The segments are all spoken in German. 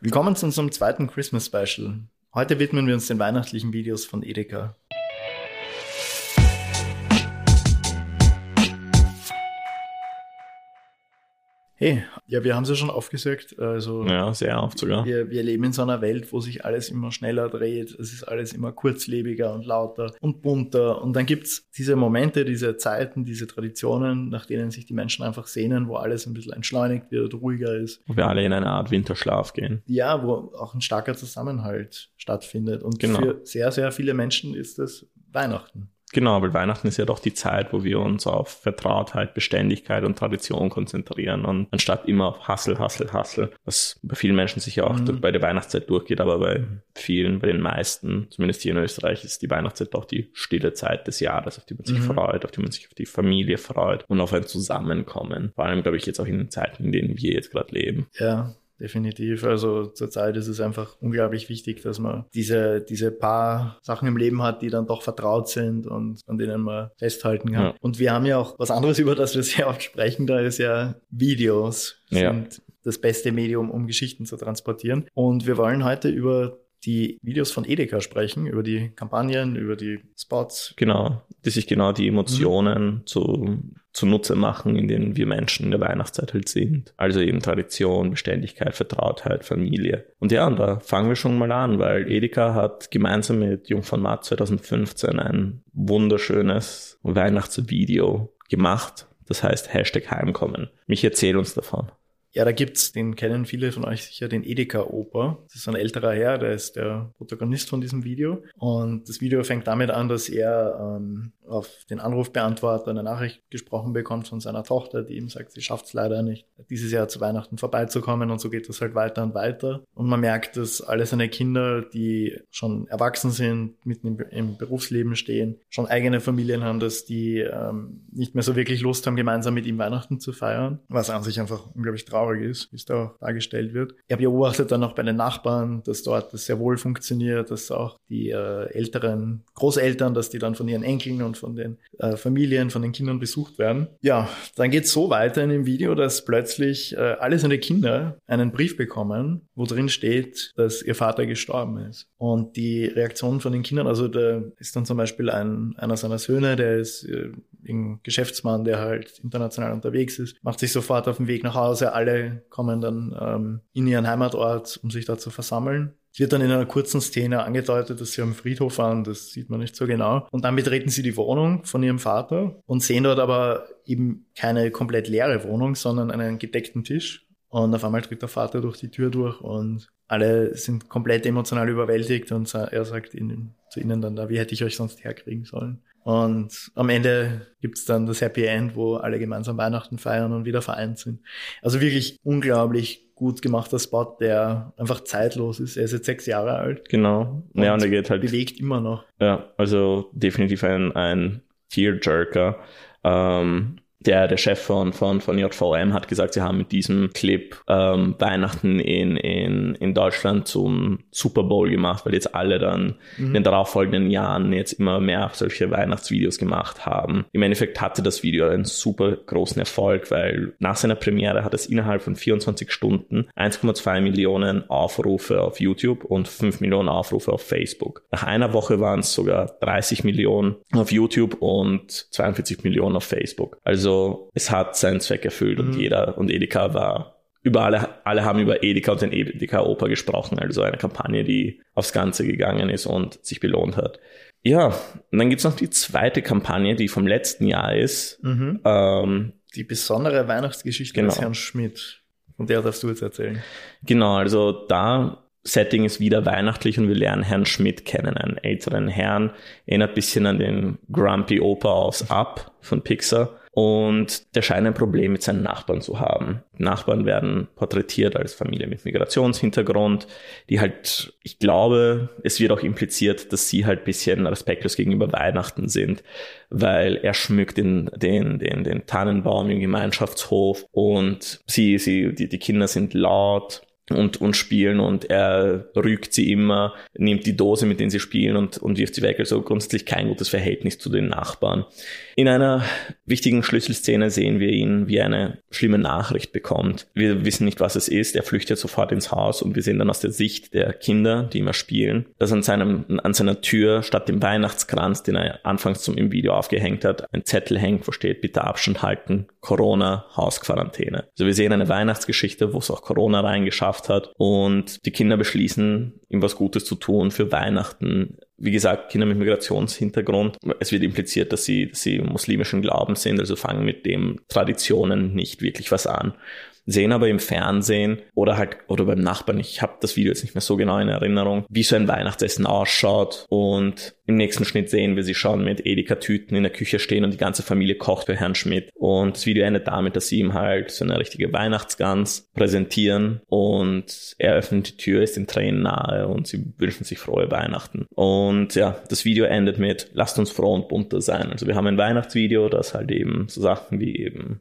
Willkommen zu unserem zweiten Christmas Special. Heute widmen wir uns den weihnachtlichen Videos von Edeka. Hey, ja, wir haben es ja schon aufgesagt. Also ja, sehr oft sogar. Wir, wir leben in so einer Welt, wo sich alles immer schneller dreht. Es ist alles immer kurzlebiger und lauter und bunter. Und dann gibt's diese Momente, diese Zeiten, diese Traditionen, nach denen sich die Menschen einfach sehnen, wo alles ein bisschen entschleunigt wird, ruhiger ist. Wo wir alle in eine Art Winterschlaf gehen. Ja, wo auch ein starker Zusammenhalt stattfindet. Und genau. für sehr, sehr viele Menschen ist das Weihnachten. Genau, weil Weihnachten ist ja doch die Zeit, wo wir uns auf Vertrautheit, Beständigkeit und Tradition konzentrieren und anstatt immer auf Hassel, Hassel, Hassel, was bei vielen Menschen sicher auch mhm. bei der Weihnachtszeit durchgeht, aber bei vielen, bei den meisten, zumindest hier in Österreich, ist die Weihnachtszeit doch die stille Zeit des Jahres, auf die man sich mhm. freut, auf die man sich auf die Familie freut und auf ein Zusammenkommen. Vor allem, glaube ich, jetzt auch in den Zeiten, in denen wir jetzt gerade leben. Ja, definitiv. Also zurzeit ist es einfach unglaublich wichtig, dass man diese, diese paar Sachen im Leben hat, die dann doch vertraut sind und an denen man festhalten kann. Ja. Und wir haben ja auch was anderes, über das wir sehr oft sprechen, da ist ja Videos ja. sind das beste Medium, um Geschichten zu transportieren. Und wir wollen heute über die Videos von Edeka sprechen, über die Kampagnen, über die Spots. Genau, die sich genau die Emotionen mhm. zu, zunutze machen, in denen wir Menschen in der Weihnachtszeit halt sind. Also eben Tradition, Beständigkeit, Vertrautheit, Familie. Und ja, und da fangen wir schon mal an, weil Edeka hat gemeinsam mit Jung von Matt 2015 ein wunderschönes Weihnachtsvideo gemacht. Das heißt Hashtag Heimkommen. Mich erzähl uns davon. Ja, da gibt's, den kennen viele von euch sicher, den Edeka-Oper. Das ist ein älterer Herr, der ist der Protagonist von diesem Video. Und das Video fängt damit an, dass er ähm, auf den Anrufbeantworter eine Nachricht gesprochen bekommt von seiner Tochter, die ihm sagt, sie schafft es leider nicht, dieses Jahr zu Weihnachten vorbeizukommen. Und so geht das halt weiter und weiter. Und man merkt, dass alle seine Kinder, die schon erwachsen sind, mitten im, im Berufsleben stehen, schon eigene Familien haben, dass die ähm, nicht mehr so wirklich Lust haben, gemeinsam mit ihm Weihnachten zu feiern. Was an sich einfach unglaublich traurig traurig ist, wie es da dargestellt wird. Er beobachtet dann auch bei den Nachbarn, dass dort das sehr wohl funktioniert, dass auch die äh, älteren Großeltern, dass die dann von ihren Enkeln und von den äh, Familien, von den Kindern besucht werden. Ja, dann geht es so weiter in dem Video, dass plötzlich äh, alle seine Kinder einen Brief bekommen, wo drin steht, dass ihr Vater gestorben ist. Und die Reaktion von den Kindern, also da ist dann zum Beispiel ein, einer seiner Söhne, der ist äh, ein Geschäftsmann, der halt international unterwegs ist, macht sich sofort auf den Weg nach Hause. Alle kommen dann ähm, in ihren Heimatort, um sich da zu versammeln. Es wird dann in einer kurzen Szene angedeutet, dass sie am Friedhof waren, das sieht man nicht so genau. Und dann betreten sie die Wohnung von ihrem Vater und sehen dort aber eben keine komplett leere Wohnung, sondern einen gedeckten Tisch. Und auf einmal tritt der Vater durch die Tür durch und alle sind komplett emotional überwältigt und er sagt ihnen, zu ihnen dann da, wie hätte ich euch sonst herkriegen sollen? Und am Ende gibt's dann das Happy End, wo alle gemeinsam Weihnachten feiern und wieder vereint sind. Also wirklich unglaublich gut gemachter Spot, der einfach zeitlos ist. Er ist jetzt sechs Jahre alt. Genau. Und ja, und er geht halt. Bewegt immer noch. Ja, also definitiv ein, ein Tearjerker. Ähm, der, der Chef von, von, von JVM hat gesagt, sie haben mit diesem Clip ähm, Weihnachten in, in, in Deutschland zum Super Bowl gemacht, weil jetzt alle dann mhm. in den darauffolgenden Jahren jetzt immer mehr solche Weihnachtsvideos gemacht haben. Im Endeffekt hatte das Video einen super großen Erfolg, weil nach seiner Premiere hat es innerhalb von 24 Stunden 1,2 Millionen Aufrufe auf YouTube und 5 Millionen Aufrufe auf Facebook. Nach einer Woche waren es sogar 30 Millionen auf YouTube und 42 Millionen auf Facebook. Also also es hat seinen Zweck erfüllt mhm. und jeder und Edeka war über alle, alle haben über Edeka und den Edeka Oper gesprochen, also eine Kampagne, die aufs Ganze gegangen ist und sich belohnt hat. Ja, und dann gibt's noch die zweite Kampagne, die vom letzten Jahr ist. Mhm. Ähm, die besondere Weihnachtsgeschichte genau. des Herrn Schmidt. Von der darfst du jetzt erzählen. Genau, also da Setting ist wieder weihnachtlich und wir lernen Herrn Schmidt kennen, einen älteren Herrn, erinnert ein bisschen an den Grumpy Opa aus Up von Pixar. Und der scheint ein Problem mit seinen Nachbarn zu haben. Nachbarn werden porträtiert als Familie mit Migrationshintergrund, die halt, ich glaube, es wird auch impliziert, dass sie halt bisschen respektlos gegenüber Weihnachten sind, weil er schmückt den, den, den, den Tannenbaum im Gemeinschaftshof und sie, sie, die, die Kinder sind laut und, und spielen und er rügt sie immer, nimmt die Dose, mit denen sie spielen und, und wirft sie weg. Also grundsätzlich kein gutes Verhältnis zu den Nachbarn. In einer wichtigen Schlüsselszene sehen wir ihn, wie er eine schlimme Nachricht bekommt. Wir wissen nicht, was es ist. Er flüchtet sofort ins Haus und wir sehen dann aus der Sicht der Kinder, die immer spielen, dass an, seinem, an seiner Tür statt dem Weihnachtskranz, den er anfangs zum im Video aufgehängt hat, ein Zettel hängt, wo steht, bitte Abstand halten, Corona, Hausquarantäne. Also wir sehen eine Weihnachtsgeschichte, wo es auch Corona reingeschafft hat und die Kinder beschließen, ihm was Gutes zu tun für Weihnachten. Wie gesagt, Kinder mit Migrationshintergrund. Es wird impliziert, dass sie, dass sie muslimischen Glaubens sind, also fangen mit dem Traditionen nicht wirklich was an sehen aber im Fernsehen oder halt oder beim Nachbarn, ich habe das Video jetzt nicht mehr so genau in Erinnerung, wie so ein Weihnachtsessen ausschaut. Und im nächsten Schnitt sehen wir sie schon mit Edeka-Tüten in der Küche stehen und die ganze Familie kocht für Herrn Schmidt. Und das Video endet damit, dass sie ihm halt so eine richtige Weihnachtsgans präsentieren und er öffnet die Tür, ist in Tränen nahe und sie wünschen sich frohe Weihnachten. Und ja, das Video endet mit lasst uns froh und bunter sein. Also wir haben ein Weihnachtsvideo, das halt eben so Sachen wie eben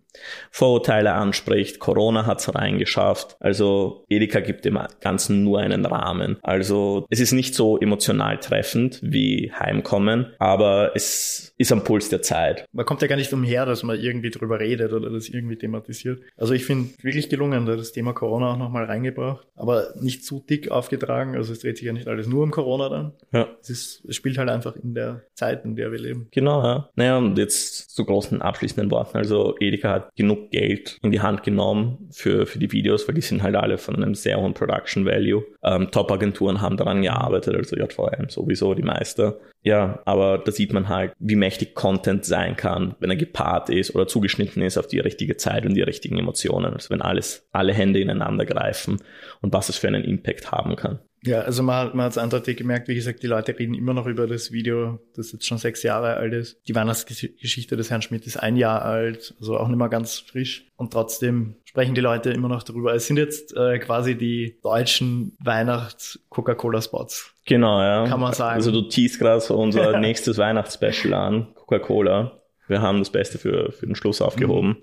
Vorurteile anspricht, Corona Corona hat es reingeschafft. Also Edeka gibt dem Ganzen nur einen Rahmen. Also es ist nicht so emotional treffend wie Heimkommen, aber es ist am Puls der Zeit. Man kommt ja gar nicht umher, dass man irgendwie drüber redet oder das irgendwie thematisiert. Also ich finde wirklich gelungen, da das Thema Corona auch nochmal reingebracht, aber nicht zu dick aufgetragen. Also es dreht sich ja nicht alles nur um Corona dann. Ja. Es, ist, es spielt halt einfach in der Zeit, in der wir leben. Genau, ja. Naja, und jetzt zu großen abschließenden Worten. Also Edeka hat genug Geld in die Hand genommen für, für die Videos, weil die sind halt alle von einem sehr hohen Production Value. Ähm, Top-Agenturen haben daran gearbeitet, also JVM sowieso die Meister. Ja, aber da sieht man halt, wie mächtig Content sein kann, wenn er gepaart ist oder zugeschnitten ist auf die richtige Zeit und die richtigen Emotionen. Also wenn alles, alle Hände ineinander greifen und was es für einen Impact haben kann. Ja, also man, man hat es eindeutig gemerkt, wie gesagt, die Leute reden immer noch über das Video, das jetzt schon sechs Jahre alt ist. Die Weihnachtsgeschichte des Herrn Schmidt ist ein Jahr alt, also auch nicht mehr ganz frisch. Und trotzdem sprechen die Leute immer noch darüber. Es sind jetzt äh, quasi die deutschen Weihnachts-Coca-Cola-Spots. Genau, ja. Kann man sagen. Also du teast gerade so unser nächstes Weihnachtsspecial an, Coca-Cola. Wir haben das Beste für, für den Schluss aufgehoben. Mhm.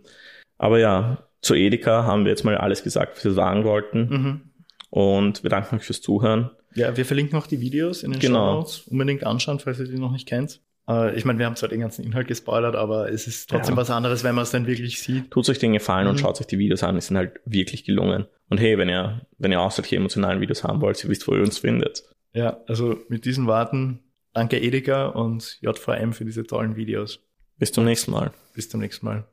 Aber ja, zu Edeka haben wir jetzt mal alles gesagt, was wir sagen wollten. Mhm. Und wir danken euch fürs Zuhören. Ja, wir verlinken auch die Videos in den genau. Show Notes. Unbedingt anschauen, falls ihr die noch nicht kennt. Äh, ich meine, wir haben zwar den ganzen Inhalt gespoilert, aber es ist trotzdem ja. was anderes, wenn man es dann wirklich sieht. Tut euch den Gefallen mhm. und schaut euch die Videos an, die sind halt wirklich gelungen. Und hey, wenn ihr, wenn ihr auch solche emotionalen Videos haben wollt, ihr wisst, wo ihr uns findet. Ja, also mit diesen Worten, danke Edeka und JVM für diese tollen Videos. Bis zum nächsten Mal. Bis zum nächsten Mal.